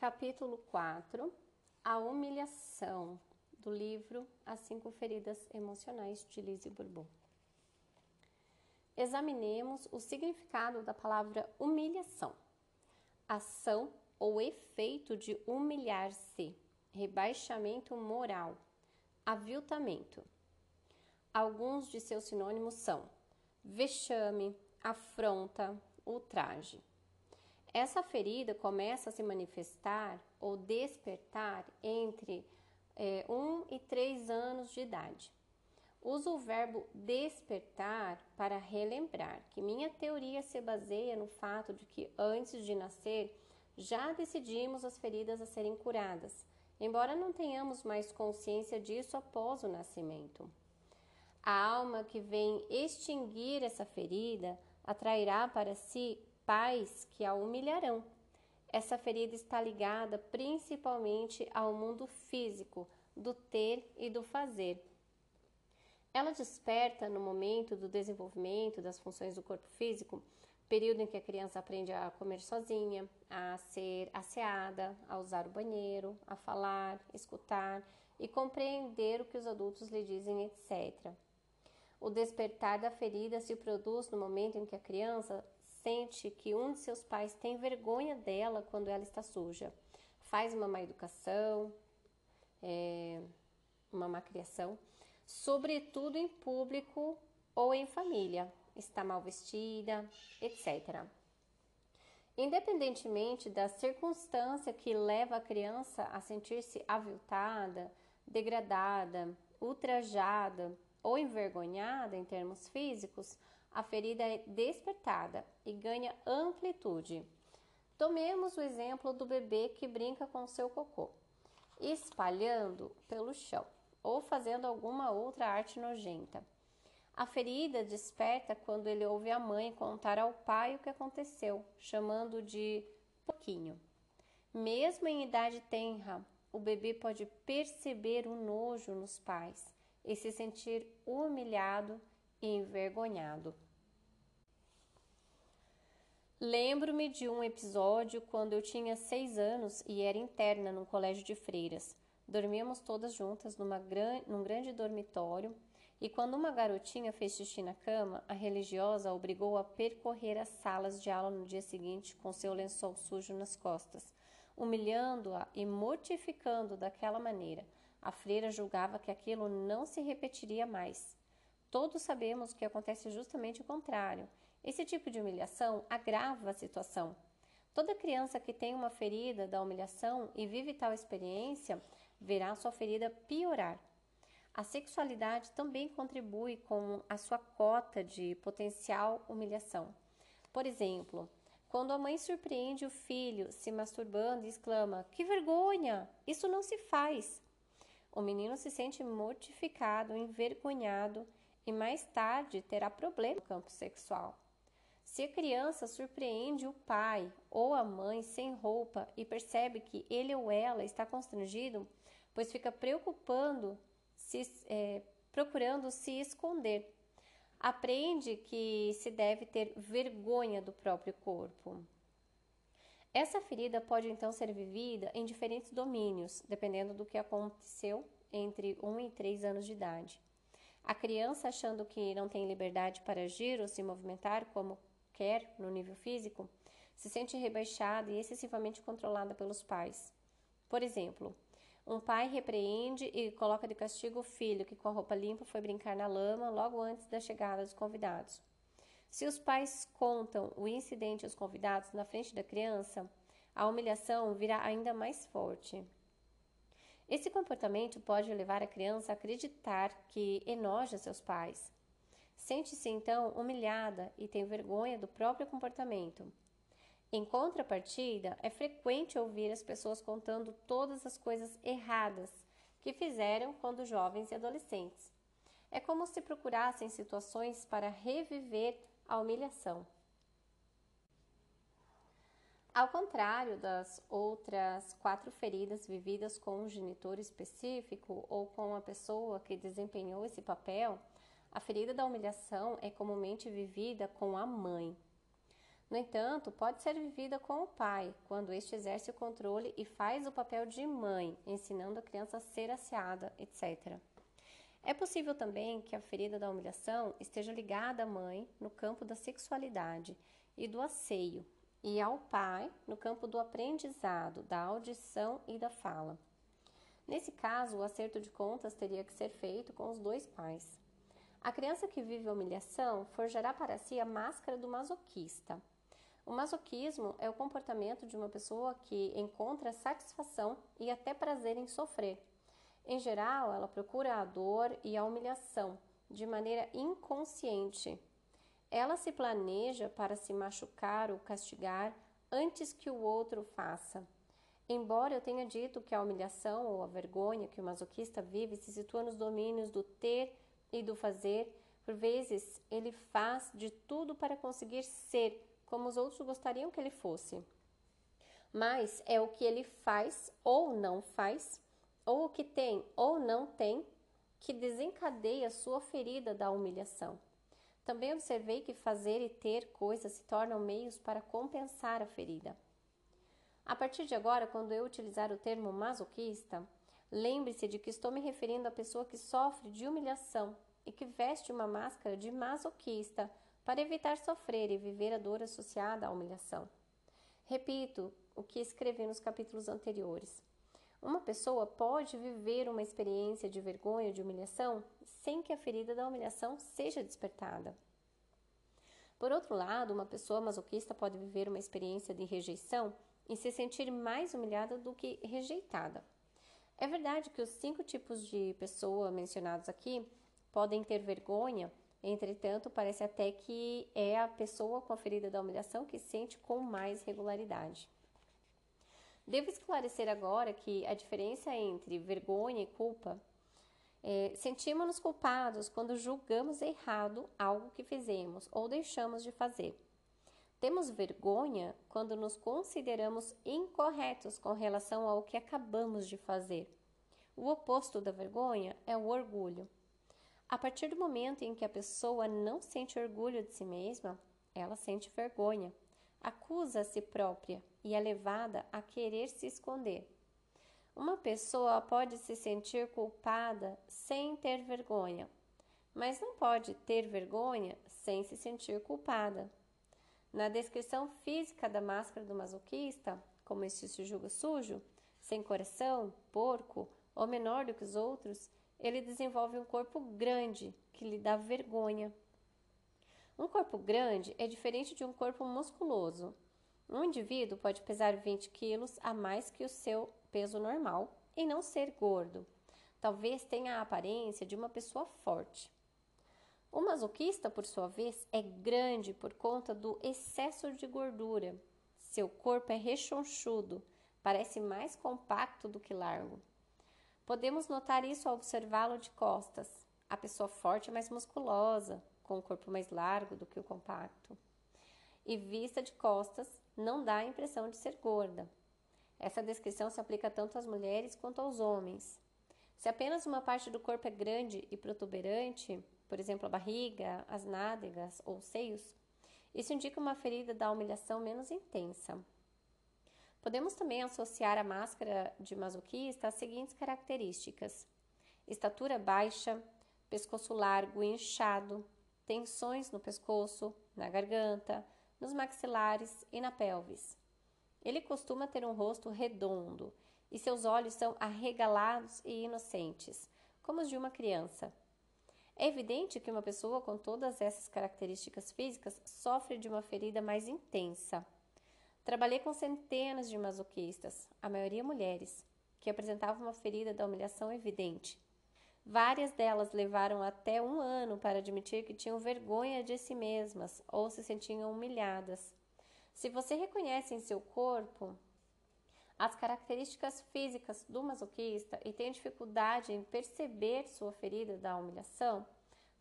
Capítulo 4 A humilhação do livro As Cinco Feridas Emocionais de Lise Bourbon. Examinemos o significado da palavra humilhação. Ação ou efeito de humilhar-se, rebaixamento moral, aviltamento. Alguns de seus sinônimos são vexame, afronta, ultraje. Essa ferida começa a se manifestar ou despertar entre é, 1 e 3 anos de idade. Uso o verbo despertar para relembrar que minha teoria se baseia no fato de que antes de nascer já decidimos as feridas a serem curadas, embora não tenhamos mais consciência disso após o nascimento. A alma que vem extinguir essa ferida atrairá para si pais que a humilharão. Essa ferida está ligada principalmente ao mundo físico, do ter e do fazer. Ela desperta no momento do desenvolvimento das funções do corpo físico, período em que a criança aprende a comer sozinha, a ser asseada, a usar o banheiro, a falar, escutar e compreender o que os adultos lhe dizem, etc. O despertar da ferida se produz no momento em que a criança sente que um de seus pais tem vergonha dela quando ela está suja, faz uma má educação, é, uma má criação, sobretudo em público ou em família, está mal vestida, etc. Independentemente da circunstância que leva a criança a sentir-se aviltada, degradada, ultrajada ou envergonhada em termos físicos, a ferida é despertada e ganha amplitude. Tomemos o exemplo do bebê que brinca com seu cocô, espalhando pelo chão ou fazendo alguma outra arte nojenta. A ferida desperta quando ele ouve a mãe contar ao pai o que aconteceu, chamando de pouquinho. Mesmo em idade tenra, o bebê pode perceber o nojo nos pais e se sentir humilhado envergonhado. Lembro-me de um episódio quando eu tinha seis anos e era interna num colégio de freiras. Dormíamos todas juntas numa gran... num grande dormitório e quando uma garotinha fez xixi na cama, a religiosa a obrigou a percorrer as salas de aula no dia seguinte com seu lençol sujo nas costas, humilhando-a e mortificando daquela maneira. A freira julgava que aquilo não se repetiria mais. Todos sabemos que acontece justamente o contrário. Esse tipo de humilhação agrava a situação. Toda criança que tem uma ferida da humilhação e vive tal experiência verá sua ferida piorar. A sexualidade também contribui com a sua cota de potencial humilhação. Por exemplo, quando a mãe surpreende o filho se masturbando e exclama: Que vergonha! Isso não se faz! O menino se sente mortificado, envergonhado e mais tarde terá problema no campo sexual. Se a criança surpreende o pai ou a mãe sem roupa e percebe que ele ou ela está constrangido, pois fica preocupando, se, é, procurando se esconder, aprende que se deve ter vergonha do próprio corpo. Essa ferida pode então ser vivida em diferentes domínios, dependendo do que aconteceu entre 1 e 3 anos de idade. A criança, achando que não tem liberdade para agir ou se movimentar como quer no nível físico, se sente rebaixada e excessivamente controlada pelos pais. Por exemplo, um pai repreende e coloca de castigo o filho que, com a roupa limpa, foi brincar na lama logo antes da chegada dos convidados. Se os pais contam o incidente aos convidados na frente da criança, a humilhação virá ainda mais forte. Esse comportamento pode levar a criança a acreditar que enoja seus pais. Sente-se então humilhada e tem vergonha do próprio comportamento. Em contrapartida, é frequente ouvir as pessoas contando todas as coisas erradas que fizeram quando jovens e adolescentes. É como se procurassem situações para reviver a humilhação. Ao contrário das outras quatro feridas vividas com um genitor específico ou com a pessoa que desempenhou esse papel, a ferida da humilhação é comumente vivida com a mãe. No entanto, pode ser vivida com o pai, quando este exerce o controle e faz o papel de mãe, ensinando a criança a ser asseada, etc. É possível também que a ferida da humilhação esteja ligada à mãe no campo da sexualidade e do asseio, e ao pai no campo do aprendizado, da audição e da fala. Nesse caso, o acerto de contas teria que ser feito com os dois pais. A criança que vive a humilhação forjará para si a máscara do masoquista. O masoquismo é o comportamento de uma pessoa que encontra satisfação e até prazer em sofrer. Em geral, ela procura a dor e a humilhação de maneira inconsciente. Ela se planeja para se machucar ou castigar antes que o outro faça. Embora eu tenha dito que a humilhação ou a vergonha que o masoquista vive se situa nos domínios do ter e do fazer, por vezes ele faz de tudo para conseguir ser como os outros gostariam que ele fosse. Mas é o que ele faz ou não faz, ou o que tem ou não tem, que desencadeia sua ferida da humilhação. Também observei que fazer e ter coisas se tornam meios para compensar a ferida. A partir de agora, quando eu utilizar o termo masoquista, lembre-se de que estou me referindo à pessoa que sofre de humilhação e que veste uma máscara de masoquista para evitar sofrer e viver a dor associada à humilhação. Repito o que escrevi nos capítulos anteriores. Uma pessoa pode viver uma experiência de vergonha ou de humilhação sem que a ferida da humilhação seja despertada. Por outro lado, uma pessoa masoquista pode viver uma experiência de rejeição e se sentir mais humilhada do que rejeitada. É verdade que os cinco tipos de pessoa mencionados aqui podem ter vergonha, entretanto, parece até que é a pessoa com a ferida da humilhação que sente com mais regularidade. Devo esclarecer agora que a diferença entre vergonha e culpa é, sentimos-nos culpados quando julgamos errado algo que fizemos ou deixamos de fazer. Temos vergonha quando nos consideramos incorretos com relação ao que acabamos de fazer. O oposto da vergonha é o orgulho. A partir do momento em que a pessoa não sente orgulho de si mesma, ela sente vergonha, acusa a si própria e é levada a querer se esconder. Uma pessoa pode se sentir culpada sem ter vergonha, mas não pode ter vergonha sem se sentir culpada. Na descrição física da máscara do masoquista, como este se julga sujo, sem coração, porco ou menor do que os outros, ele desenvolve um corpo grande que lhe dá vergonha. Um corpo grande é diferente de um corpo musculoso. Um indivíduo pode pesar 20 quilos a mais que o seu peso normal e não ser gordo. Talvez tenha a aparência de uma pessoa forte. O masoquista, por sua vez, é grande por conta do excesso de gordura. Seu corpo é rechonchudo, parece mais compacto do que largo. Podemos notar isso ao observá-lo de costas. A pessoa forte é mais musculosa, com o corpo mais largo do que o compacto. E vista de costas, não dá a impressão de ser gorda. Essa descrição se aplica tanto às mulheres quanto aos homens. Se apenas uma parte do corpo é grande e protuberante, por exemplo, a barriga, as nádegas ou os seios, isso indica uma ferida da humilhação menos intensa. Podemos também associar a máscara de masoquista às seguintes características: estatura baixa, pescoço largo e inchado, tensões no pescoço, na garganta, nos maxilares e na pelvis. Ele costuma ter um rosto redondo e seus olhos são arregalados e inocentes, como os de uma criança. É evidente que uma pessoa com todas essas características físicas sofre de uma ferida mais intensa. Trabalhei com centenas de masoquistas, a maioria mulheres, que apresentavam uma ferida da humilhação evidente. Várias delas levaram até um ano para admitir que tinham vergonha de si mesmas ou se sentiam humilhadas. Se você reconhece em seu corpo as características físicas do masoquista e tem dificuldade em perceber sua ferida da humilhação,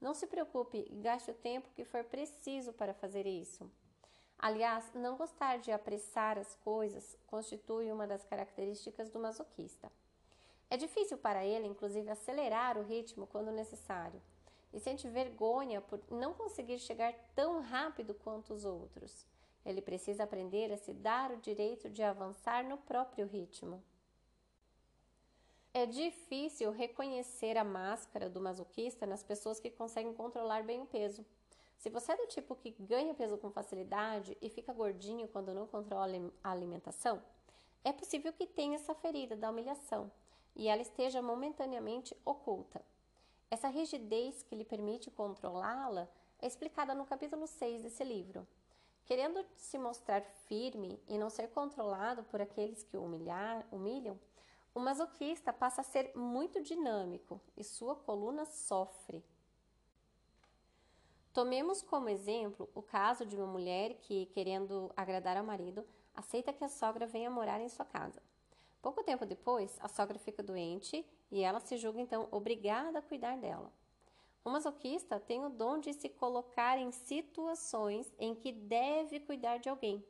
não se preocupe e gaste o tempo que for preciso para fazer isso. Aliás, não gostar de apressar as coisas constitui uma das características do masoquista. É difícil para ele, inclusive, acelerar o ritmo quando necessário e sente vergonha por não conseguir chegar tão rápido quanto os outros. Ele precisa aprender a se dar o direito de avançar no próprio ritmo. É difícil reconhecer a máscara do masoquista nas pessoas que conseguem controlar bem o peso. Se você é do tipo que ganha peso com facilidade e fica gordinho quando não controla a alimentação, é possível que tenha essa ferida da humilhação e ela esteja momentaneamente oculta. Essa rigidez que lhe permite controlá-la é explicada no capítulo 6 desse livro. Querendo se mostrar firme e não ser controlado por aqueles que o humilhar, humilham, o masoquista passa a ser muito dinâmico e sua coluna sofre. Tomemos como exemplo o caso de uma mulher que, querendo agradar ao marido, aceita que a sogra venha morar em sua casa. Pouco tempo depois, a sogra fica doente e ela se julga então obrigada a cuidar dela. O masoquista tem o dom de se colocar em situações em que deve cuidar de alguém.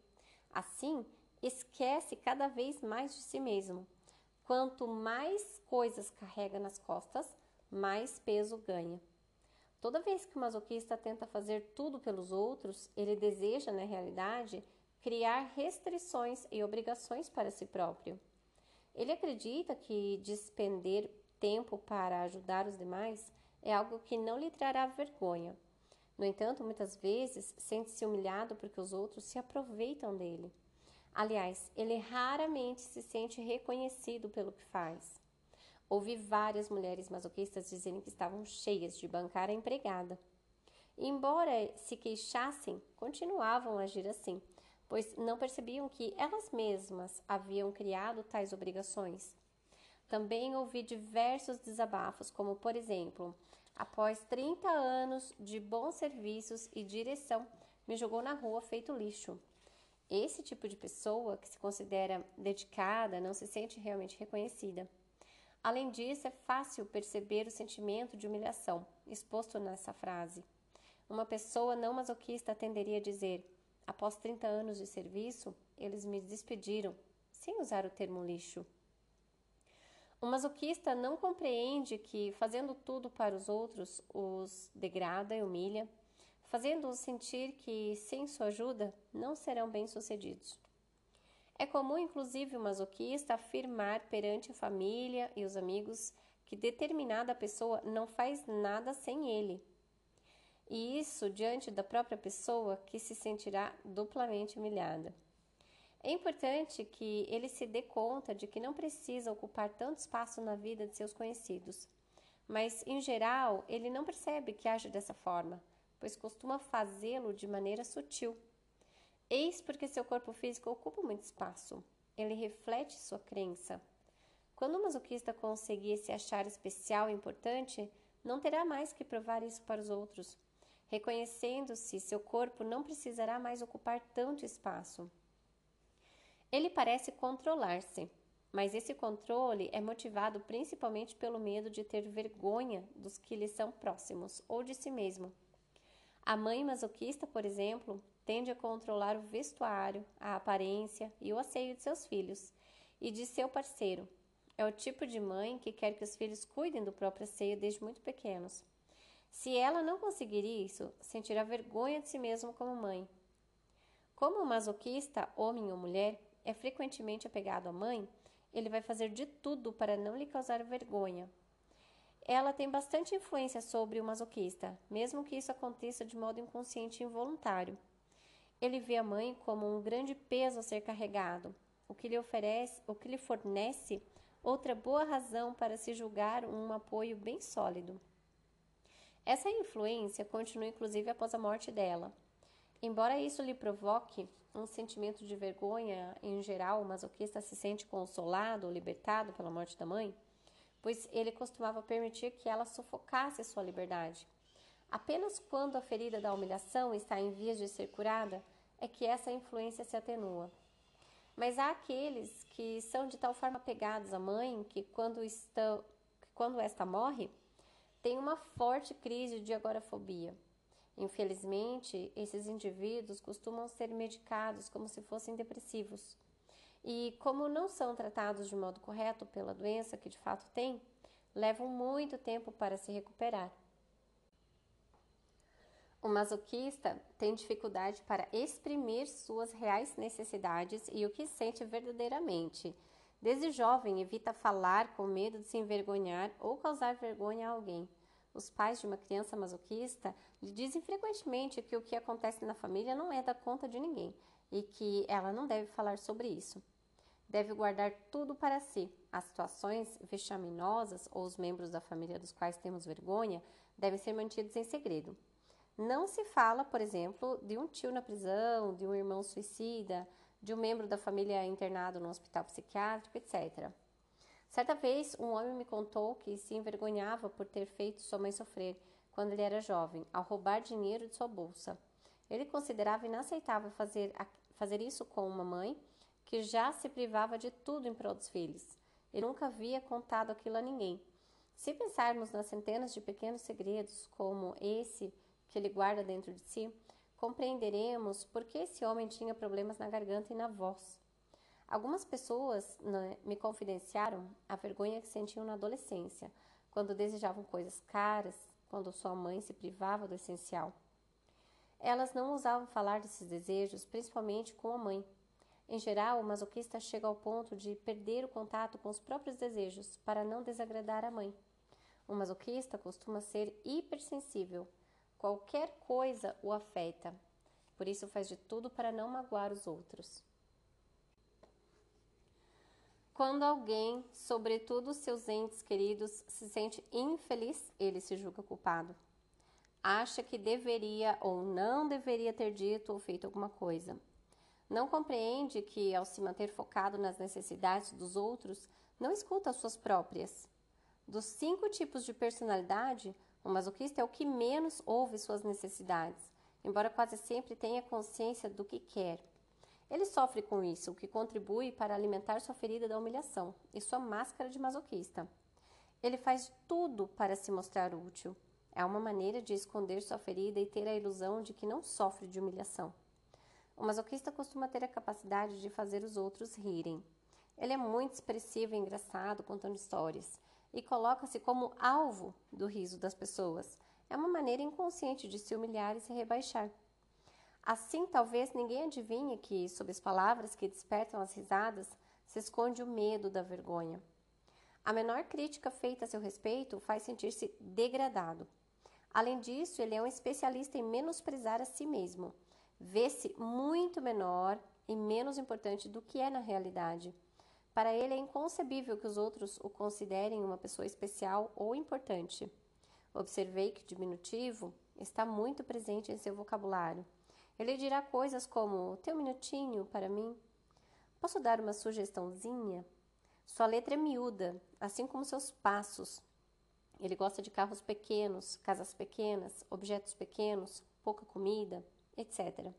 Assim, esquece cada vez mais de si mesmo. Quanto mais coisas carrega nas costas, mais peso ganha. Toda vez que o masoquista tenta fazer tudo pelos outros, ele deseja, na realidade, criar restrições e obrigações para si próprio. Ele acredita que despender tempo para ajudar os demais é algo que não lhe trará vergonha. No entanto, muitas vezes sente-se humilhado porque os outros se aproveitam dele. Aliás, ele raramente se sente reconhecido pelo que faz. Ouvi várias mulheres masoquistas dizerem que estavam cheias de bancar a empregada. embora se queixassem, continuavam a agir assim, pois não percebiam que elas mesmas haviam criado tais obrigações. Também ouvi diversos desabafos, como por exemplo, após 30 anos de bons serviços e direção, me jogou na rua feito lixo. Esse tipo de pessoa que se considera dedicada não se sente realmente reconhecida. Além disso, é fácil perceber o sentimento de humilhação exposto nessa frase. Uma pessoa não masoquista tenderia a dizer: Após 30 anos de serviço, eles me despediram, sem usar o termo lixo. O masoquista não compreende que, fazendo tudo para os outros, os degrada e humilha, fazendo-os sentir que, sem sua ajuda, não serão bem-sucedidos. É comum, inclusive, o masoquista afirmar perante a família e os amigos que determinada pessoa não faz nada sem ele e isso diante da própria pessoa que se sentirá duplamente humilhada. É importante que ele se dê conta de que não precisa ocupar tanto espaço na vida de seus conhecidos, mas em geral ele não percebe que age dessa forma, pois costuma fazê-lo de maneira sutil. Eis porque seu corpo físico ocupa muito espaço. Ele reflete sua crença. Quando o masoquista conseguir se achar especial e importante, não terá mais que provar isso para os outros reconhecendo-se, seu corpo não precisará mais ocupar tanto espaço. Ele parece controlar-se, mas esse controle é motivado principalmente pelo medo de ter vergonha dos que lhe são próximos ou de si mesmo. A mãe masoquista, por exemplo, tende a controlar o vestuário, a aparência e o asseio de seus filhos e de seu parceiro. É o tipo de mãe que quer que os filhos cuidem do próprio asseio desde muito pequenos. Se ela não conseguir isso, sentirá vergonha de si mesmo como mãe. Como o masoquista, homem ou mulher, é frequentemente apegado à mãe, ele vai fazer de tudo para não lhe causar vergonha. Ela tem bastante influência sobre o masoquista, mesmo que isso aconteça de modo inconsciente e involuntário. Ele vê a mãe como um grande peso a ser carregado, o que lhe oferece, o que lhe fornece outra boa razão para se julgar um apoio bem sólido. Essa influência continua inclusive após a morte dela. Embora isso lhe provoque um sentimento de vergonha, em geral, o masoquista se sente consolado ou libertado pela morte da mãe, pois ele costumava permitir que ela sufocasse sua liberdade. Apenas quando a ferida da humilhação está em vias de ser curada é que essa influência se atenua. Mas há aqueles que são de tal forma apegados à mãe que quando, estão, que quando esta morre, tem uma forte crise de agorafobia. Infelizmente, esses indivíduos costumam ser medicados como se fossem depressivos. E, como não são tratados de modo correto pela doença que de fato têm, levam muito tempo para se recuperar. O masoquista tem dificuldade para exprimir suas reais necessidades e o que sente verdadeiramente. Desde jovem, evita falar com medo de se envergonhar ou causar vergonha a alguém. Os pais de uma criança masoquista lhe dizem frequentemente que o que acontece na família não é da conta de ninguém e que ela não deve falar sobre isso. Deve guardar tudo para si. As situações vexaminosas ou os membros da família dos quais temos vergonha devem ser mantidos em segredo. Não se fala, por exemplo, de um tio na prisão, de um irmão suicida, de um membro da família internado no hospital psiquiátrico, etc. Certa vez, um homem me contou que se envergonhava por ter feito sua mãe sofrer quando ele era jovem, ao roubar dinheiro de sua bolsa. Ele considerava inaceitável fazer, fazer isso com uma mãe que já se privava de tudo em prol dos filhos. Ele nunca havia contado aquilo a ninguém. Se pensarmos nas centenas de pequenos segredos como esse que ele guarda dentro de si, compreenderemos por que esse homem tinha problemas na garganta e na voz. Algumas pessoas né, me confidenciaram a vergonha que sentiam na adolescência, quando desejavam coisas caras, quando sua mãe se privava do essencial. Elas não ousavam falar desses desejos, principalmente com a mãe. Em geral, o masoquista chega ao ponto de perder o contato com os próprios desejos para não desagradar a mãe. O masoquista costuma ser hipersensível Qualquer coisa o afeta, por isso faz de tudo para não magoar os outros. Quando alguém, sobretudo seus entes queridos, se sente infeliz, ele se julga culpado. Acha que deveria ou não deveria ter dito ou feito alguma coisa. Não compreende que, ao se manter focado nas necessidades dos outros, não escuta as suas próprias. Dos cinco tipos de personalidade, o masoquista é o que menos ouve suas necessidades, embora quase sempre tenha consciência do que quer. Ele sofre com isso, o que contribui para alimentar sua ferida da humilhação e sua máscara de masoquista. Ele faz tudo para se mostrar útil. É uma maneira de esconder sua ferida e ter a ilusão de que não sofre de humilhação. O masoquista costuma ter a capacidade de fazer os outros rirem. Ele é muito expressivo e engraçado contando histórias e coloca-se como alvo do riso das pessoas. É uma maneira inconsciente de se humilhar e se rebaixar. Assim, talvez ninguém adivinhe que, sob as palavras que despertam as risadas, se esconde o medo da vergonha. A menor crítica feita a seu respeito faz sentir-se degradado. Além disso, ele é um especialista em menosprezar a si mesmo. Vê-se muito menor e menos importante do que é na realidade. Para ele é inconcebível que os outros o considerem uma pessoa especial ou importante. Observei que o diminutivo está muito presente em seu vocabulário. Ele dirá coisas como: Tem um minutinho para mim? Posso dar uma sugestãozinha? Sua letra é miúda, assim como seus passos. Ele gosta de carros pequenos, casas pequenas, objetos pequenos, pouca comida, etc.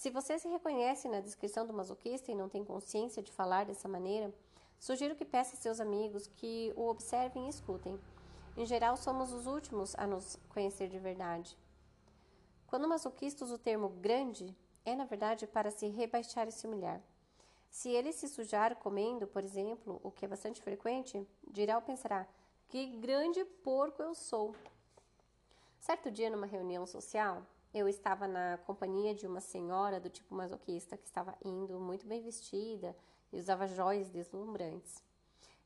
Se você se reconhece na descrição do masoquista e não tem consciência de falar dessa maneira, sugiro que peça a seus amigos que o observem e escutem. Em geral, somos os últimos a nos conhecer de verdade. Quando o masoquista usa o termo grande, é na verdade para se rebaixar e se humilhar. Se ele se sujar comendo, por exemplo, o que é bastante frequente, dirá ou pensará: Que grande porco eu sou! Certo dia, numa reunião social, eu estava na companhia de uma senhora do tipo masoquista que estava indo muito bem vestida e usava joias deslumbrantes.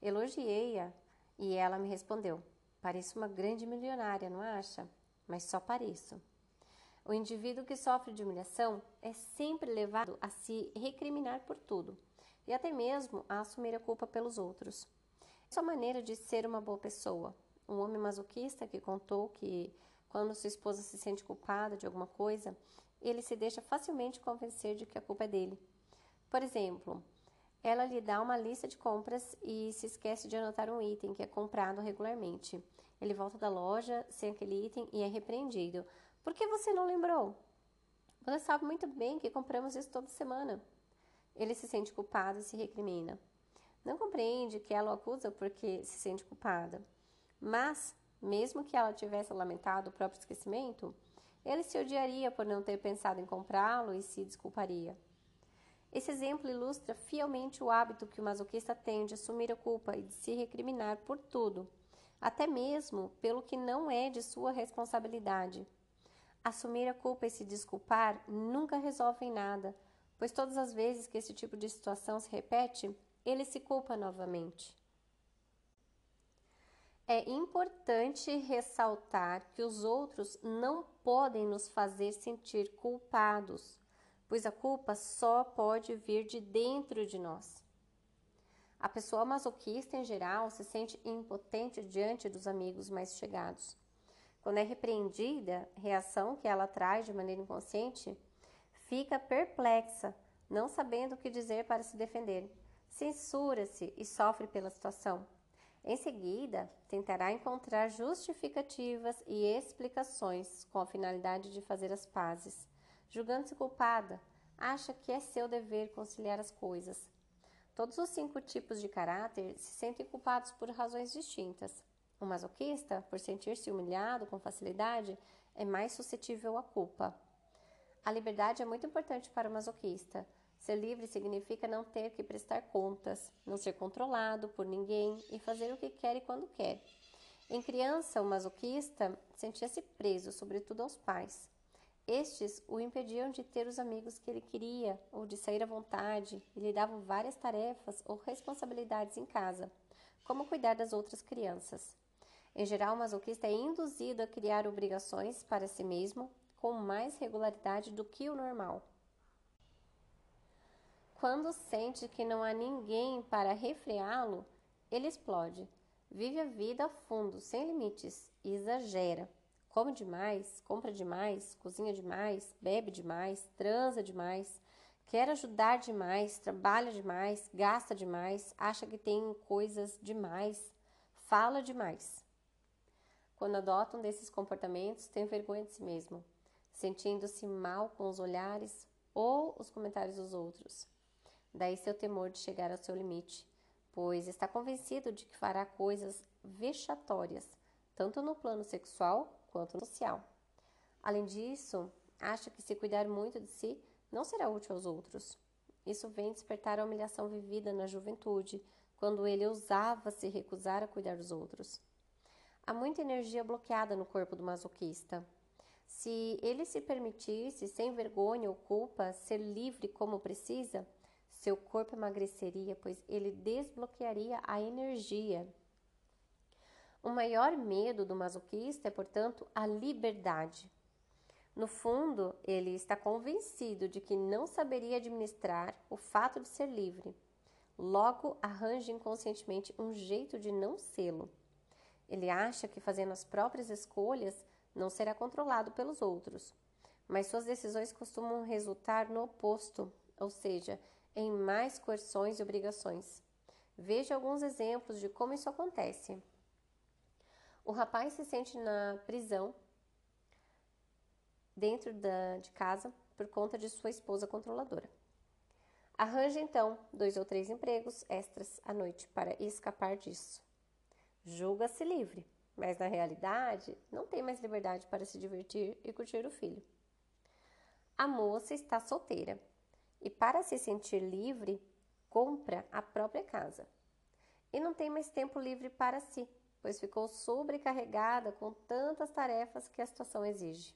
Elogiei-a e ela me respondeu: Pareço uma grande milionária, não acha? Mas só pareço. O indivíduo que sofre de humilhação é sempre levado a se recriminar por tudo e até mesmo a assumir a culpa pelos outros. É sua maneira de ser uma boa pessoa. Um homem masoquista que contou que quando sua esposa se sente culpada de alguma coisa, ele se deixa facilmente convencer de que a culpa é dele. Por exemplo, ela lhe dá uma lista de compras e se esquece de anotar um item que é comprado regularmente. Ele volta da loja sem aquele item e é repreendido. Por que você não lembrou? Você sabe muito bem que compramos isso toda semana. Ele se sente culpado e se recrimina. Não compreende que ela o acusa porque se sente culpada. Mas mesmo que ela tivesse lamentado o próprio esquecimento, ele se odiaria por não ter pensado em comprá-lo e se desculparia. Esse exemplo ilustra fielmente o hábito que o masoquista tem de assumir a culpa e de se recriminar por tudo, até mesmo pelo que não é de sua responsabilidade. Assumir a culpa e se desculpar nunca resolvem nada, pois todas as vezes que esse tipo de situação se repete, ele se culpa novamente. É importante ressaltar que os outros não podem nos fazer sentir culpados, pois a culpa só pode vir de dentro de nós. A pessoa masoquista, em geral, se sente impotente diante dos amigos mais chegados. Quando é repreendida, reação que ela traz de maneira inconsciente, fica perplexa, não sabendo o que dizer para se defender. Censura-se e sofre pela situação. Em seguida, tentará encontrar justificativas e explicações com a finalidade de fazer as pazes. Julgando-se culpada, acha que é seu dever conciliar as coisas. Todos os cinco tipos de caráter se sentem culpados por razões distintas. O masoquista, por sentir-se humilhado com facilidade, é mais suscetível à culpa. A liberdade é muito importante para o masoquista. Ser livre significa não ter que prestar contas, não ser controlado por ninguém e fazer o que quer e quando quer. Em criança, o masoquista sentia-se preso, sobretudo aos pais. Estes o impediam de ter os amigos que ele queria ou de sair à vontade e lhe davam várias tarefas ou responsabilidades em casa, como cuidar das outras crianças. Em geral, o masoquista é induzido a criar obrigações para si mesmo com mais regularidade do que o normal. Quando sente que não há ninguém para refreá-lo, ele explode. Vive a vida a fundo, sem limites, e exagera. Come demais, compra demais, cozinha demais, bebe demais, transa demais, quer ajudar demais, trabalha demais, gasta demais, acha que tem coisas demais, fala demais. Quando adotam desses comportamentos, tem vergonha de si mesmo, sentindo-se mal com os olhares ou os comentários dos outros. Daí seu temor de chegar ao seu limite, pois está convencido de que fará coisas vexatórias, tanto no plano sexual quanto no social. Além disso, acha que se cuidar muito de si não será útil aos outros. Isso vem despertar a humilhação vivida na juventude, quando ele ousava se recusar a cuidar dos outros. Há muita energia bloqueada no corpo do masoquista. Se ele se permitisse, sem vergonha ou culpa, ser livre como precisa, seu corpo emagreceria, pois ele desbloquearia a energia. O maior medo do masoquista é, portanto, a liberdade. No fundo, ele está convencido de que não saberia administrar o fato de ser livre. Logo, arranja inconscientemente um jeito de não sê-lo. Ele acha que fazendo as próprias escolhas não será controlado pelos outros, mas suas decisões costumam resultar no oposto, ou seja, em mais coerções e obrigações. Veja alguns exemplos de como isso acontece. O rapaz se sente na prisão dentro da, de casa por conta de sua esposa controladora. Arranja então dois ou três empregos extras à noite para escapar disso. Julga-se livre, mas na realidade não tem mais liberdade para se divertir e curtir o filho. A moça está solteira e, para se sentir livre, compra a própria casa. E não tem mais tempo livre para si, pois ficou sobrecarregada com tantas tarefas que a situação exige.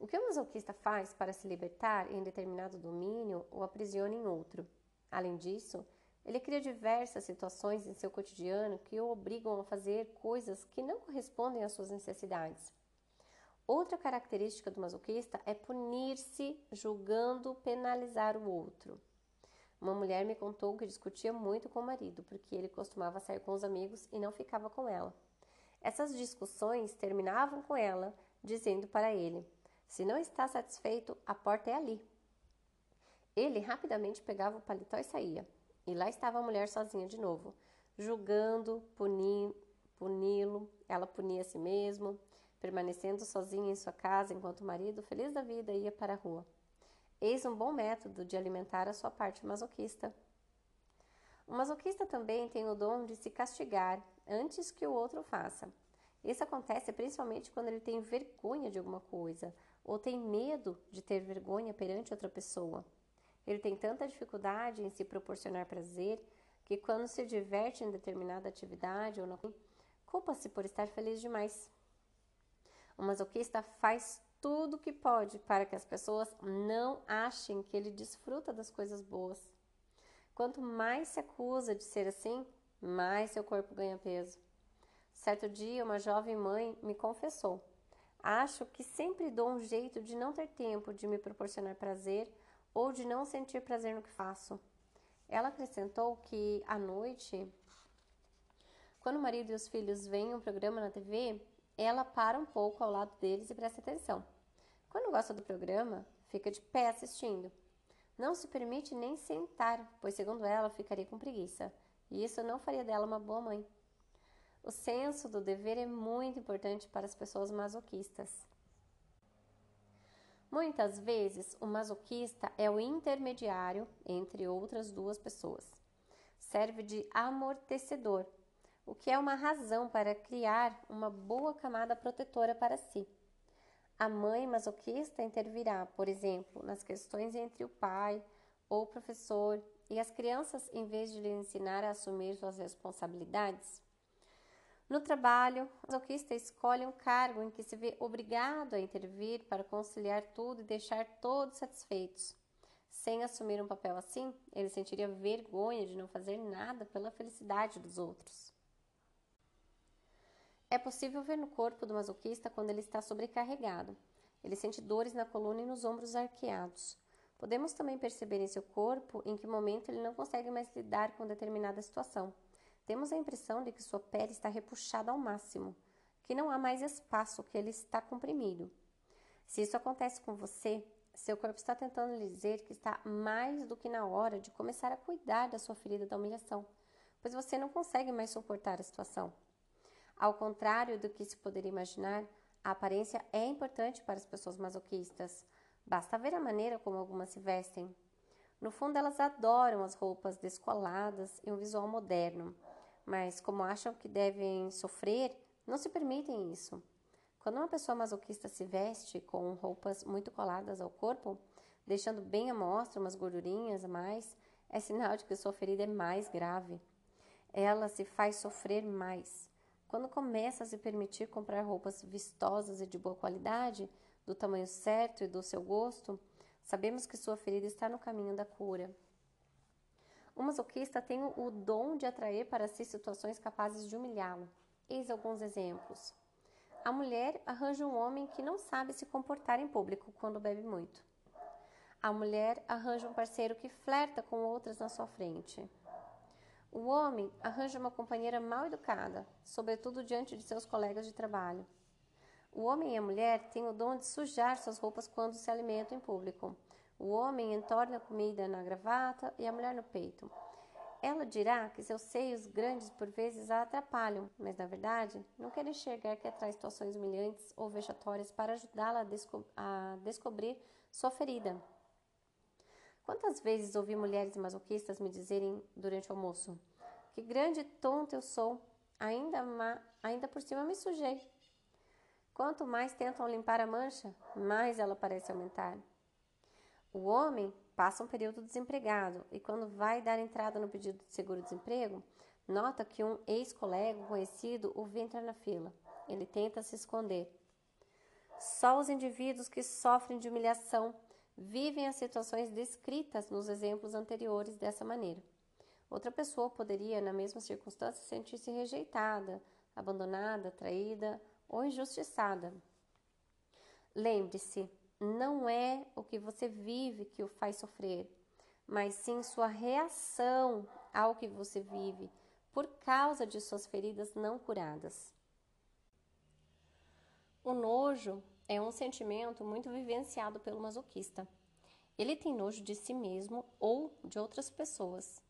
O que o masoquista faz para se libertar em determinado domínio o aprisiona em outro? Além disso, ele cria diversas situações em seu cotidiano que o obrigam a fazer coisas que não correspondem às suas necessidades. Outra característica do masoquista é punir-se julgando penalizar o outro. Uma mulher me contou que discutia muito com o marido porque ele costumava sair com os amigos e não ficava com ela. Essas discussões terminavam com ela dizendo para ele: Se não está satisfeito, a porta é ali. Ele rapidamente pegava o paletó e saía. E lá estava a mulher sozinha de novo, julgando, puni-lo, ela punia a si mesmo, permanecendo sozinha em sua casa enquanto o marido, feliz da vida, ia para a rua. Eis um bom método de alimentar a sua parte masoquista. O masoquista também tem o dom de se castigar antes que o outro faça. Isso acontece principalmente quando ele tem vergonha de alguma coisa ou tem medo de ter vergonha perante outra pessoa. Ele tem tanta dificuldade em se proporcionar prazer que, quando se diverte em determinada atividade ou não, culpa-se por estar feliz demais. O masoquista faz tudo o que pode para que as pessoas não achem que ele desfruta das coisas boas. Quanto mais se acusa de ser assim, mais seu corpo ganha peso. Certo dia, uma jovem mãe me confessou: Acho que sempre dou um jeito de não ter tempo de me proporcionar prazer ou de não sentir prazer no que faço. Ela acrescentou que à noite, quando o marido e os filhos veem um programa na TV, ela para um pouco ao lado deles e presta atenção. Quando gosta do programa, fica de pé assistindo. Não se permite nem sentar, pois, segundo ela, ficaria com preguiça, e isso não faria dela uma boa mãe. O senso do dever é muito importante para as pessoas masoquistas. Muitas vezes, o masoquista é o intermediário entre outras duas pessoas. Serve de amortecedor, o que é uma razão para criar uma boa camada protetora para si. A mãe masoquista intervirá, por exemplo, nas questões entre o pai ou o professor e as crianças, em vez de lhe ensinar a assumir suas responsabilidades. No trabalho, o masoquista escolhe um cargo em que se vê obrigado a intervir para conciliar tudo e deixar todos satisfeitos. Sem assumir um papel assim, ele sentiria vergonha de não fazer nada pela felicidade dos outros. É possível ver no corpo do masoquista quando ele está sobrecarregado. Ele sente dores na coluna e nos ombros arqueados. Podemos também perceber em seu corpo em que momento ele não consegue mais lidar com determinada situação. Temos a impressão de que sua pele está repuxada ao máximo, que não há mais espaço, que ele está comprimido. Se isso acontece com você, seu corpo está tentando lhe dizer que está mais do que na hora de começar a cuidar da sua ferida da humilhação, pois você não consegue mais suportar a situação. Ao contrário do que se poderia imaginar, a aparência é importante para as pessoas masoquistas. Basta ver a maneira como algumas se vestem. No fundo, elas adoram as roupas descoladas e um visual moderno mas como acham que devem sofrer, não se permitem isso. Quando uma pessoa masoquista se veste com roupas muito coladas ao corpo, deixando bem à mostra umas gordurinhas a mais, é sinal de que sua ferida é mais grave. Ela se faz sofrer mais. Quando começa a se permitir comprar roupas vistosas e de boa qualidade, do tamanho certo e do seu gosto, sabemos que sua ferida está no caminho da cura. O masoquista tem o dom de atrair para si situações capazes de humilhá-lo. Eis alguns exemplos. A mulher arranja um homem que não sabe se comportar em público quando bebe muito. A mulher arranja um parceiro que flerta com outras na sua frente. O homem arranja uma companheira mal educada, sobretudo diante de seus colegas de trabalho. O homem e a mulher têm o dom de sujar suas roupas quando se alimentam em público. O homem entorna a comida na gravata e a mulher no peito. Ela dirá que seus seios grandes por vezes a atrapalham, mas na verdade não quer enxergar que atrai situações humilhantes ou vexatórias para ajudá-la a, desco a descobrir sua ferida. Quantas vezes ouvi mulheres masoquistas me dizerem durante o almoço: Que grande tonta eu sou, ainda, ainda por cima me sujei. Quanto mais tentam limpar a mancha, mais ela parece aumentar. O homem passa um período desempregado e, quando vai dar entrada no pedido de seguro-desemprego, nota que um ex-colega conhecido o vê entrar na fila. Ele tenta se esconder. Só os indivíduos que sofrem de humilhação vivem as situações descritas nos exemplos anteriores dessa maneira. Outra pessoa poderia, na mesma circunstância, sentir-se rejeitada, abandonada, traída ou injustiçada. Lembre-se, não é o que você vive que o faz sofrer, mas sim sua reação ao que você vive por causa de suas feridas não curadas. O nojo é um sentimento muito vivenciado pelo masoquista. Ele tem nojo de si mesmo ou de outras pessoas.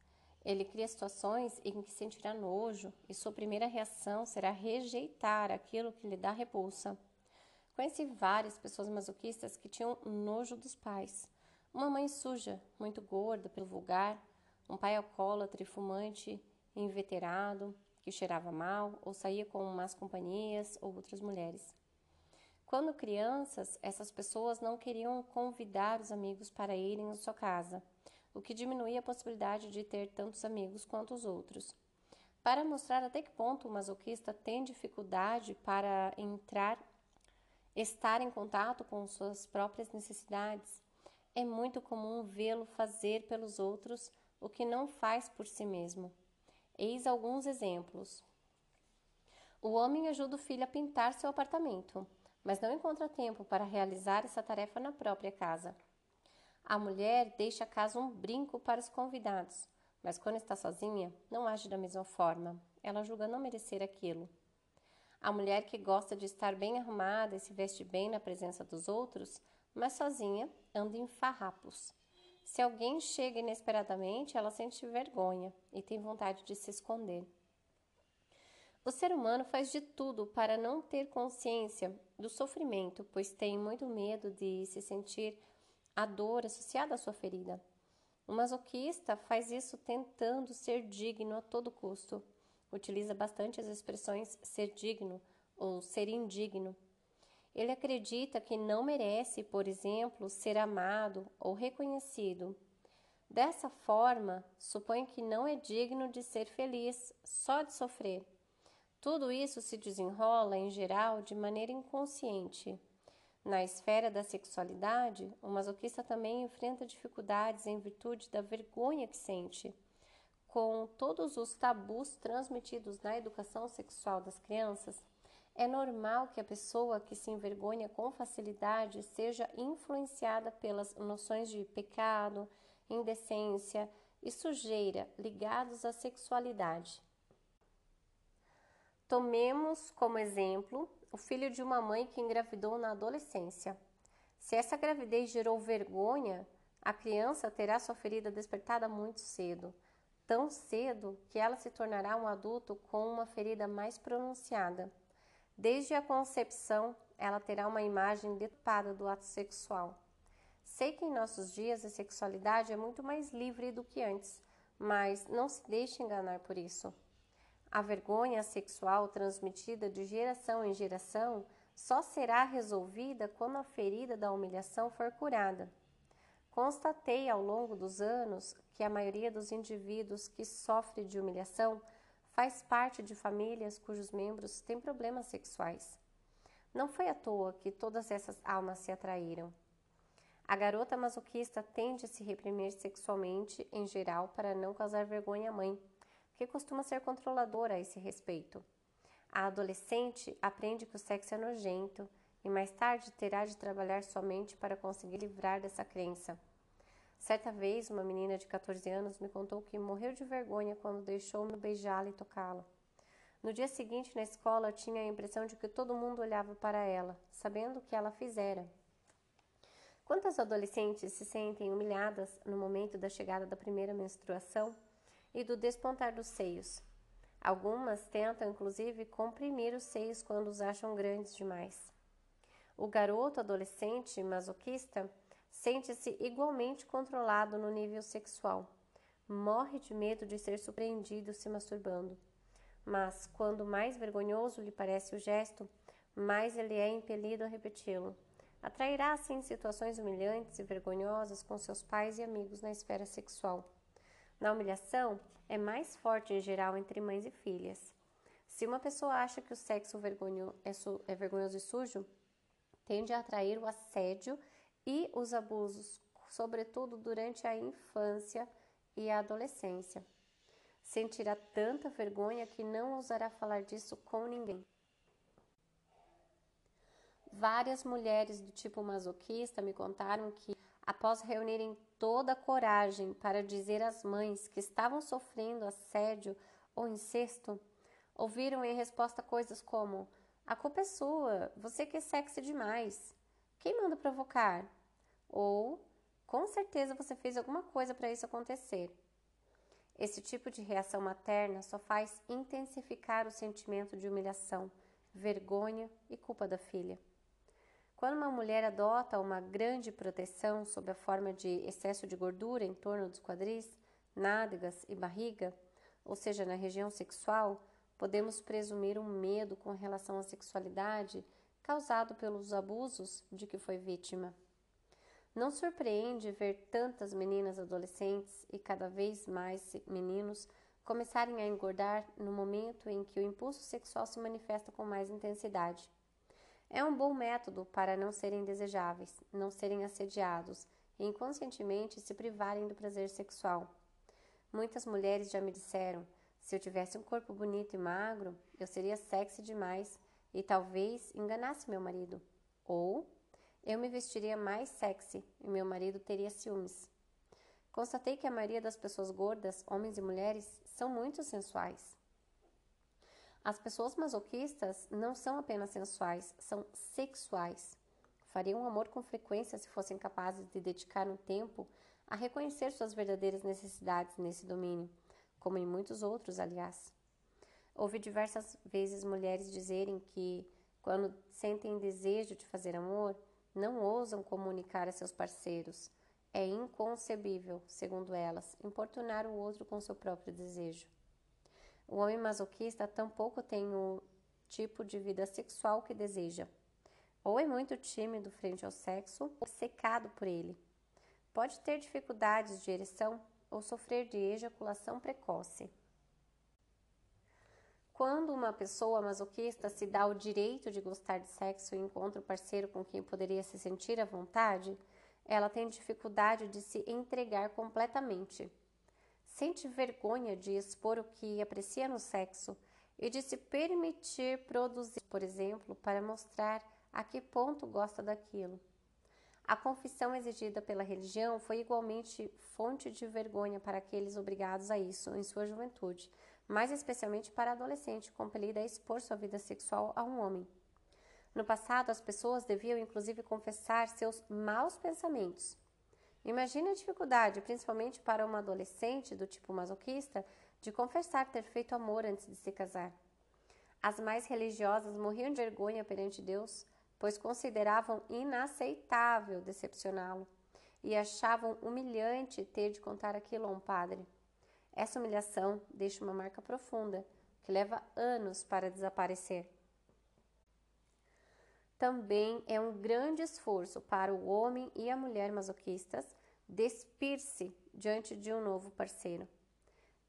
Ele cria situações em que sentirá nojo e sua primeira reação será rejeitar aquilo que lhe dá repulsa. Conheci várias pessoas masoquistas que tinham nojo dos pais. Uma mãe suja, muito gorda pelo vulgar, um pai alcoólatra e fumante, inveterado, que cheirava mal ou saía com más companhias ou outras mulheres. Quando crianças, essas pessoas não queriam convidar os amigos para irem à sua casa, o que diminuía a possibilidade de ter tantos amigos quanto os outros. Para mostrar até que ponto o masoquista tem dificuldade para entrar estar em contato com suas próprias necessidades, é muito comum vê-lo fazer pelos outros o que não faz por si mesmo. Eis alguns exemplos. O homem ajuda o filho a pintar seu apartamento, mas não encontra tempo para realizar essa tarefa na própria casa. A mulher deixa a casa um brinco para os convidados, mas quando está sozinha, não age da mesma forma. Ela julga não merecer aquilo. A mulher que gosta de estar bem arrumada e se veste bem na presença dos outros, mas sozinha anda em farrapos. Se alguém chega inesperadamente, ela sente vergonha e tem vontade de se esconder. O ser humano faz de tudo para não ter consciência do sofrimento, pois tem muito medo de se sentir a dor associada à sua ferida. O masoquista faz isso tentando ser digno a todo custo utiliza bastante as expressões ser digno ou ser indigno. Ele acredita que não merece, por exemplo, ser amado ou reconhecido. Dessa forma, supõe que não é digno de ser feliz, só de sofrer. Tudo isso se desenrola, em geral, de maneira inconsciente. Na esfera da sexualidade, o masoquista também enfrenta dificuldades em virtude da vergonha que sente com todos os tabus transmitidos na educação sexual das crianças, é normal que a pessoa que se envergonha com facilidade seja influenciada pelas noções de pecado, indecência e sujeira ligados à sexualidade. Tomemos como exemplo o filho de uma mãe que engravidou na adolescência. Se essa gravidez gerou vergonha, a criança terá sua ferida despertada muito cedo tão cedo que ela se tornará um adulto com uma ferida mais pronunciada. Desde a concepção, ela terá uma imagem deturpada do ato sexual. Sei que em nossos dias a sexualidade é muito mais livre do que antes, mas não se deixe enganar por isso. A vergonha sexual transmitida de geração em geração só será resolvida quando a ferida da humilhação for curada. Constatei ao longo dos anos que a maioria dos indivíduos que sofre de humilhação faz parte de famílias cujos membros têm problemas sexuais. Não foi à toa que todas essas almas se atraíram. A garota masoquista tende a se reprimir sexualmente em geral para não causar vergonha à mãe, que costuma ser controladora a esse respeito. A adolescente aprende que o sexo é nojento e mais tarde terá de trabalhar somente para conseguir livrar dessa crença. Certa vez, uma menina de 14 anos me contou que morreu de vergonha quando deixou-me beijá-la e tocá-la. No dia seguinte, na escola, tinha a impressão de que todo mundo olhava para ela, sabendo o que ela fizera. Quantas adolescentes se sentem humilhadas no momento da chegada da primeira menstruação e do despontar dos seios? Algumas tentam, inclusive, comprimir os seios quando os acham grandes demais. O garoto adolescente masoquista sente-se igualmente controlado no nível sexual. Morre de medo de ser surpreendido se masturbando. Mas, quando mais vergonhoso lhe parece o gesto, mais ele é impelido a repeti-lo. Atrairá assim situações humilhantes e vergonhosas com seus pais e amigos na esfera sexual. Na humilhação, é mais forte em geral entre mães e filhas. Se uma pessoa acha que o sexo é, é vergonhoso e sujo, tende a atrair o assédio e os abusos, sobretudo durante a infância e a adolescência. Sentirá tanta vergonha que não ousará falar disso com ninguém. Várias mulheres do tipo masoquista me contaram que, após reunirem toda a coragem para dizer às mães que estavam sofrendo assédio ou incesto, ouviram em resposta coisas como: A culpa é sua, você que é sexy demais. Quem manda provocar? Ou com certeza você fez alguma coisa para isso acontecer. Esse tipo de reação materna só faz intensificar o sentimento de humilhação, vergonha e culpa da filha. Quando uma mulher adota uma grande proteção sob a forma de excesso de gordura em torno dos quadris, nádegas e barriga, ou seja, na região sexual, podemos presumir um medo com relação à sexualidade causado pelos abusos de que foi vítima. Não surpreende ver tantas meninas adolescentes e cada vez mais meninos começarem a engordar no momento em que o impulso sexual se manifesta com mais intensidade. É um bom método para não serem desejáveis, não serem assediados e inconscientemente se privarem do prazer sexual. Muitas mulheres já me disseram: se eu tivesse um corpo bonito e magro, eu seria sexy demais e talvez enganasse meu marido. Ou eu me vestiria mais sexy e meu marido teria ciúmes. Constatei que a maioria das pessoas gordas, homens e mulheres, são muito sensuais. As pessoas masoquistas não são apenas sensuais, são sexuais. Fariam amor com frequência se fossem capazes de dedicar um tempo a reconhecer suas verdadeiras necessidades nesse domínio, como em muitos outros, aliás. Ouvi diversas vezes mulheres dizerem que, quando sentem desejo de fazer amor, não ousam comunicar a seus parceiros é inconcebível, segundo elas, importunar o outro com seu próprio desejo. O homem masoquista tampouco tem o tipo de vida sexual que deseja. Ou é muito tímido frente ao sexo, ou secado por ele. Pode ter dificuldades de ereção ou sofrer de ejaculação precoce. Quando uma pessoa masoquista se dá o direito de gostar de sexo e encontra o parceiro com quem poderia se sentir à vontade, ela tem dificuldade de se entregar completamente. Sente vergonha de expor o que aprecia no sexo e de se permitir produzir, por exemplo, para mostrar a que ponto gosta daquilo. A confissão exigida pela religião foi igualmente fonte de vergonha para aqueles obrigados a isso em sua juventude, mais especialmente para adolescente compelida a expor sua vida sexual a um homem. No passado, as pessoas deviam inclusive confessar seus maus pensamentos. Imagine a dificuldade, principalmente para uma adolescente do tipo masoquista, de confessar ter feito amor antes de se casar. As mais religiosas morriam de vergonha perante Deus, pois consideravam inaceitável decepcioná-lo e achavam humilhante ter de contar aquilo a um padre. Essa humilhação deixa uma marca profunda, que leva anos para desaparecer também é um grande esforço para o homem e a mulher masoquistas despir-se diante de um novo parceiro.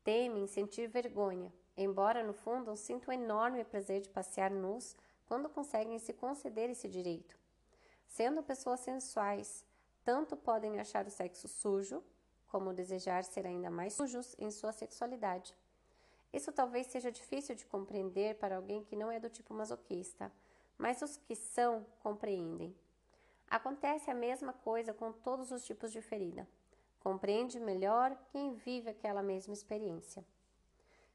Temem sentir vergonha, embora no fundo sintam enorme prazer de passear nus quando conseguem se conceder esse direito. Sendo pessoas sensuais, tanto podem achar o sexo sujo, como desejar ser ainda mais sujos em sua sexualidade. Isso talvez seja difícil de compreender para alguém que não é do tipo masoquista mas os que são compreendem. Acontece a mesma coisa com todos os tipos de ferida. Compreende melhor quem vive aquela mesma experiência.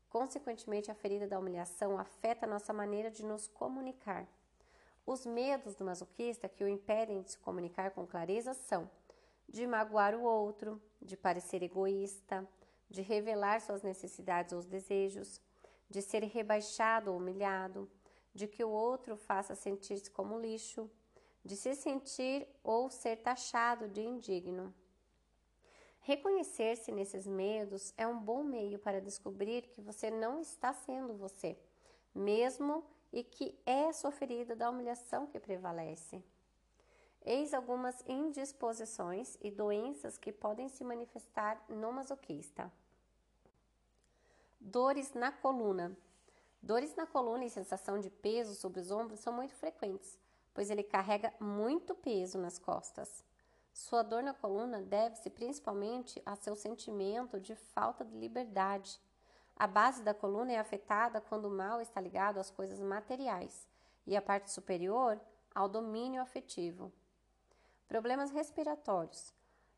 Consequentemente, a ferida da humilhação afeta nossa maneira de nos comunicar. Os medos do masoquista que o impedem de se comunicar com clareza são de magoar o outro, de parecer egoísta, de revelar suas necessidades ou desejos, de ser rebaixado ou humilhado, de que o outro faça sentir-se como lixo, de se sentir ou ser taxado de indigno. Reconhecer-se nesses medos é um bom meio para descobrir que você não está sendo você, mesmo e que é a sua ferida da humilhação que prevalece. Eis algumas indisposições e doenças que podem se manifestar no masoquista. Dores na coluna. Dores na coluna e sensação de peso sobre os ombros são muito frequentes, pois ele carrega muito peso nas costas. Sua dor na coluna deve-se principalmente a seu sentimento de falta de liberdade. A base da coluna é afetada quando o mal está ligado às coisas materiais e a parte superior ao domínio afetivo. Problemas respiratórios.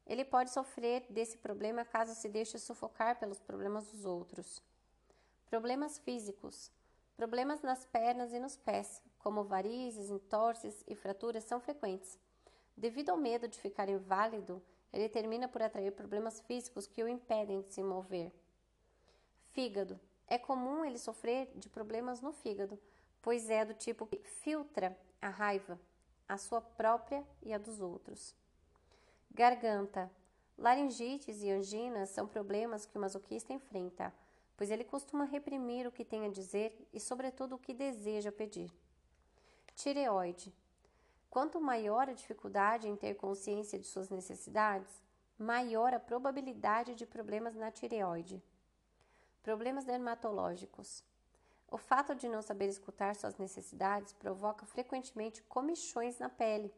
Ele pode sofrer desse problema caso se deixe sufocar pelos problemas dos outros. Problemas físicos. Problemas nas pernas e nos pés, como varizes, entorses e fraturas, são frequentes. Devido ao medo de ficar inválido, ele termina por atrair problemas físicos que o impedem de se mover. Fígado. É comum ele sofrer de problemas no fígado, pois é do tipo que filtra a raiva, a sua própria e a dos outros. Garganta. Laringites e anginas são problemas que o masoquista enfrenta pois ele costuma reprimir o que tem a dizer e, sobretudo, o que deseja pedir. Tireoide. Quanto maior a dificuldade em ter consciência de suas necessidades, maior a probabilidade de problemas na tireoide. Problemas dermatológicos. O fato de não saber escutar suas necessidades provoca frequentemente comichões na pele.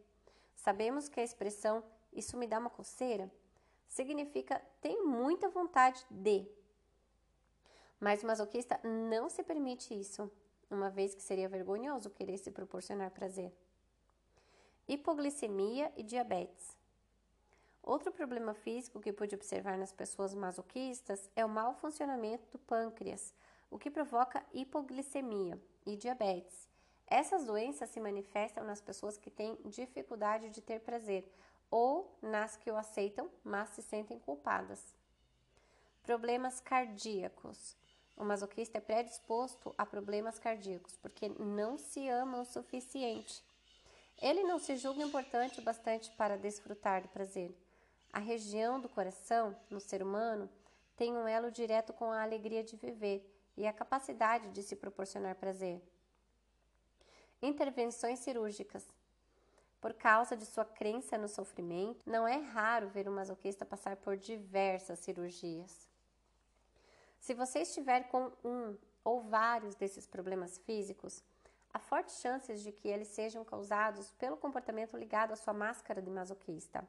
Sabemos que a expressão isso me dá uma coceira significa tem muita vontade de. Mas o masoquista não se permite isso, uma vez que seria vergonhoso querer se proporcionar prazer. Hipoglicemia e diabetes. Outro problema físico que pude observar nas pessoas masoquistas é o mau funcionamento do pâncreas, o que provoca hipoglicemia e diabetes. Essas doenças se manifestam nas pessoas que têm dificuldade de ter prazer ou nas que o aceitam, mas se sentem culpadas. Problemas cardíacos. O masoquista é predisposto a problemas cardíacos porque não se ama o suficiente. Ele não se julga importante o bastante para desfrutar do prazer. A região do coração, no ser humano, tem um elo direto com a alegria de viver e a capacidade de se proporcionar prazer. Intervenções cirúrgicas. Por causa de sua crença no sofrimento, não é raro ver um masoquista passar por diversas cirurgias. Se você estiver com um ou vários desses problemas físicos, há fortes chances de que eles sejam causados pelo comportamento ligado à sua máscara de masoquista.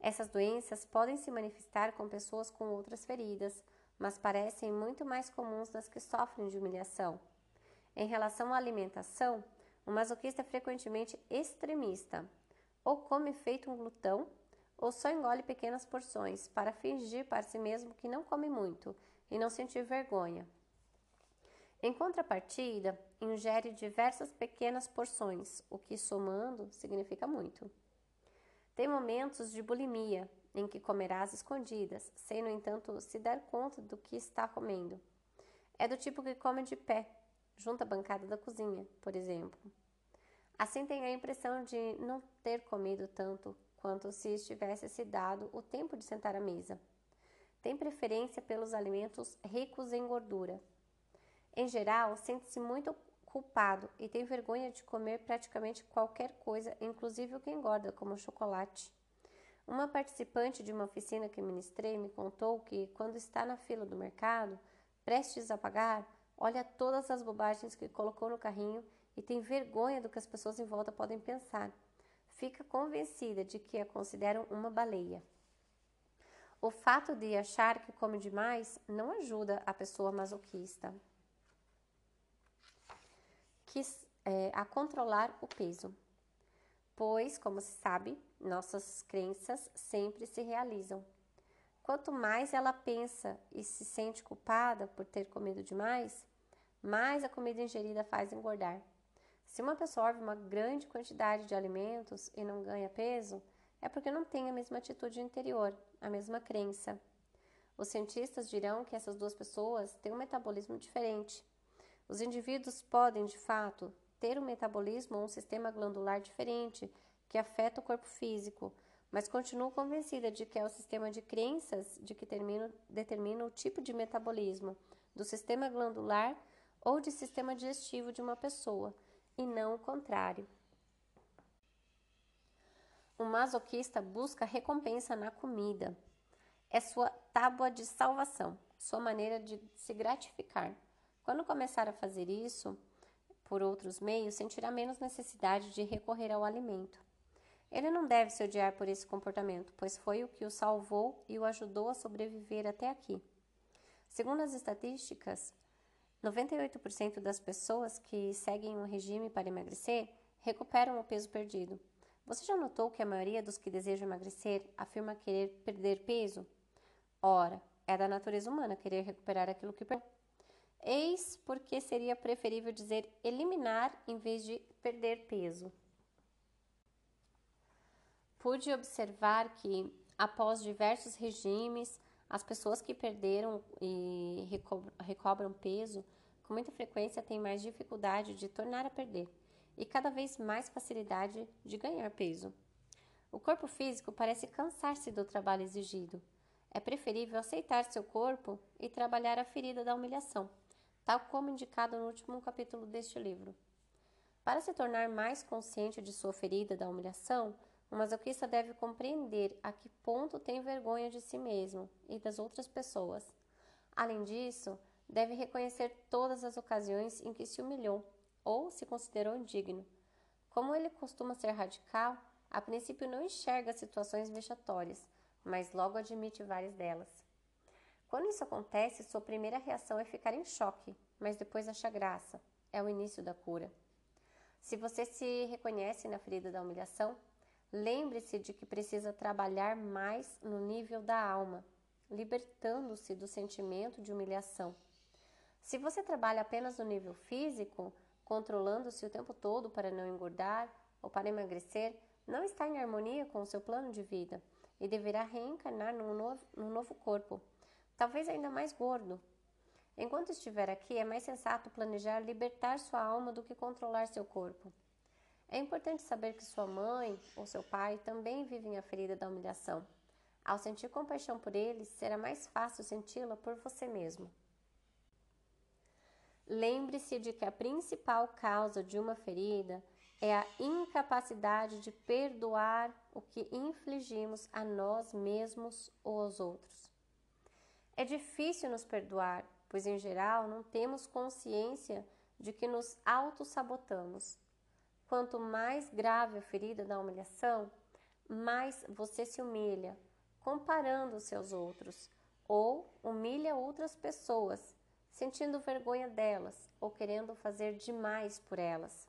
Essas doenças podem se manifestar com pessoas com outras feridas, mas parecem muito mais comuns nas que sofrem de humilhação. Em relação à alimentação, o masoquista é frequentemente extremista, ou come feito um glutão, ou só engole pequenas porções para fingir para si mesmo que não come muito e não sentir vergonha. Em contrapartida, ingere diversas pequenas porções, o que somando significa muito. Tem momentos de bulimia, em que comerás escondidas, sem, no entanto, se dar conta do que está comendo. É do tipo que come de pé, junto à bancada da cozinha, por exemplo. Assim tem a impressão de não ter comido tanto quanto se estivesse se dado o tempo de sentar à mesa. Tem preferência pelos alimentos ricos em gordura. Em geral, sente-se muito culpado e tem vergonha de comer praticamente qualquer coisa, inclusive o que engorda, como chocolate. Uma participante de uma oficina que ministrei me contou que, quando está na fila do mercado, prestes a pagar, olha todas as bobagens que colocou no carrinho e tem vergonha do que as pessoas em volta podem pensar. Fica convencida de que a consideram uma baleia. O fato de achar que come demais não ajuda a pessoa masoquista que, é, a controlar o peso, pois, como se sabe, nossas crenças sempre se realizam. Quanto mais ela pensa e se sente culpada por ter comido demais, mais a comida ingerida faz engordar. Se uma pessoa absorve uma grande quantidade de alimentos e não ganha peso, é porque não tem a mesma atitude interior, a mesma crença. Os cientistas dirão que essas duas pessoas têm um metabolismo diferente. Os indivíduos podem, de fato, ter um metabolismo ou um sistema glandular diferente que afeta o corpo físico, mas continuo convencida de que é o sistema de crenças de que termino, determina o tipo de metabolismo do sistema glandular ou de sistema digestivo de uma pessoa e não o contrário. O masoquista busca recompensa na comida. É sua tábua de salvação, sua maneira de se gratificar. Quando começar a fazer isso por outros meios, sentirá menos necessidade de recorrer ao alimento. Ele não deve se odiar por esse comportamento, pois foi o que o salvou e o ajudou a sobreviver até aqui. Segundo as estatísticas, 98% das pessoas que seguem um regime para emagrecer recuperam o peso perdido. Você já notou que a maioria dos que desejam emagrecer afirma querer perder peso? Ora, é da natureza humana querer recuperar aquilo que perdeu. Eis porque seria preferível dizer eliminar em vez de perder peso. Pude observar que, após diversos regimes, as pessoas que perderam e recobram peso com muita frequência têm mais dificuldade de tornar a perder e cada vez mais facilidade de ganhar peso. O corpo físico parece cansar-se do trabalho exigido. É preferível aceitar seu corpo e trabalhar a ferida da humilhação, tal como indicado no último capítulo deste livro. Para se tornar mais consciente de sua ferida da humilhação, o masoquista deve compreender a que ponto tem vergonha de si mesmo e das outras pessoas. Além disso, deve reconhecer todas as ocasiões em que se humilhou ou se considerou indigno. Como ele costuma ser radical, a princípio não enxerga situações vexatórias, mas logo admite várias delas. Quando isso acontece, sua primeira reação é ficar em choque, mas depois acha graça. É o início da cura. Se você se reconhece na ferida da humilhação, lembre-se de que precisa trabalhar mais no nível da alma, libertando-se do sentimento de humilhação. Se você trabalha apenas no nível físico, controlando-se o tempo todo para não engordar ou para emagrecer, não está em harmonia com o seu plano de vida e deverá reencarnar num novo, num novo corpo, talvez ainda mais gordo. Enquanto estiver aqui, é mais sensato planejar libertar sua alma do que controlar seu corpo. É importante saber que sua mãe ou seu pai também vivem a ferida da humilhação. Ao sentir compaixão por eles, será mais fácil senti-la por você mesmo. Lembre-se de que a principal causa de uma ferida é a incapacidade de perdoar o que infligimos a nós mesmos ou aos outros. É difícil nos perdoar, pois em geral não temos consciência de que nos auto-sabotamos. Quanto mais grave a ferida da humilhação, mais você se humilha, comparando-se aos outros, ou humilha outras pessoas, sentindo vergonha delas ou querendo fazer demais por elas.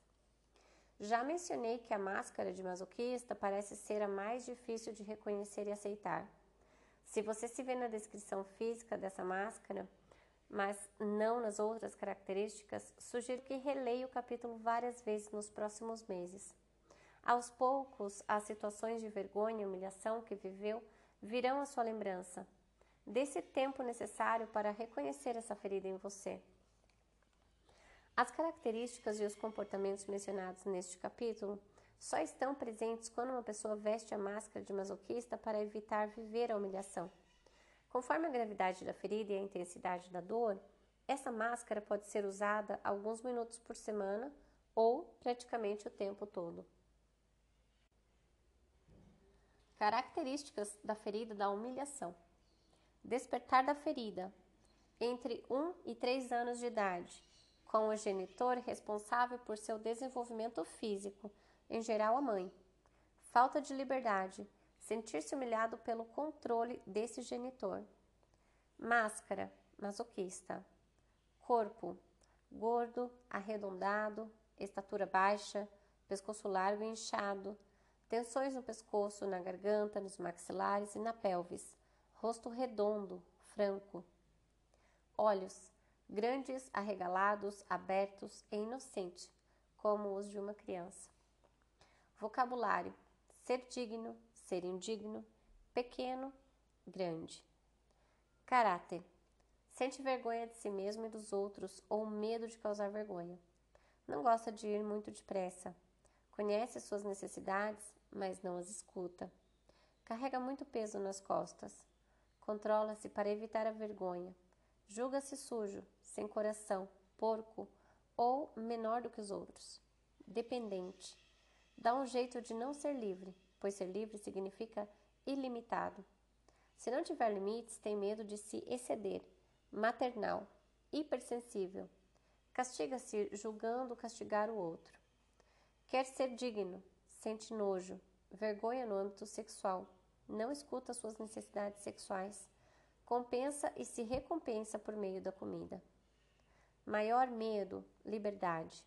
Já mencionei que a máscara de masoquista parece ser a mais difícil de reconhecer e aceitar. Se você se vê na descrição física dessa máscara, mas não nas outras características, sugiro que releia o capítulo várias vezes nos próximos meses. Aos poucos, as situações de vergonha e humilhação que viveu virão à sua lembrança. Desse tempo necessário para reconhecer essa ferida em você. As características e os comportamentos mencionados neste capítulo só estão presentes quando uma pessoa veste a máscara de masoquista para evitar viver a humilhação. Conforme a gravidade da ferida e a intensidade da dor, essa máscara pode ser usada alguns minutos por semana ou praticamente o tempo todo. Características da ferida da humilhação: despertar da ferida entre 1 e 3 anos de idade com o genitor responsável por seu desenvolvimento físico, em geral a mãe. Falta de liberdade, sentir-se humilhado pelo controle desse genitor. Máscara, masoquista. Corpo, gordo, arredondado, estatura baixa, pescoço largo e inchado, tensões no pescoço, na garganta, nos maxilares e na pelvis, rosto redondo, franco. Olhos, grandes, arregalados, abertos e inocentes, como os de uma criança. Vocabulário: ser digno, ser indigno, pequeno, grande. Caráter: sente vergonha de si mesmo e dos outros ou medo de causar vergonha. Não gosta de ir muito depressa. Conhece suas necessidades, mas não as escuta. Carrega muito peso nas costas. Controla-se para evitar a vergonha. Julga-se sujo, sem coração, porco ou menor do que os outros. Dependente. Dá um jeito de não ser livre, pois ser livre significa ilimitado. Se não tiver limites, tem medo de se exceder. Maternal. Hipersensível. Castiga-se julgando castigar o outro. Quer ser digno, sente nojo, vergonha no âmbito sexual, não escuta suas necessidades sexuais, compensa e se recompensa por meio da comida. Maior medo, liberdade.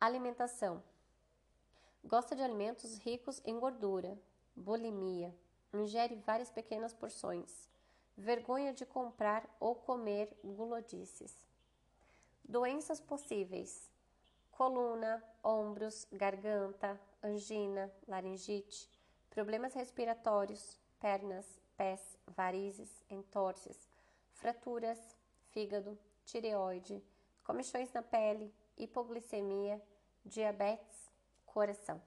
Alimentação. Gosta de alimentos ricos em gordura, bulimia, ingere várias pequenas porções, vergonha de comprar ou comer gulodices. Doenças possíveis: coluna, ombros, garganta, angina, laringite, problemas respiratórios, pernas, pés, varizes, entorses, fraturas, fígado, tireoide, comichões na pele, hipoglicemia, diabetes, coração.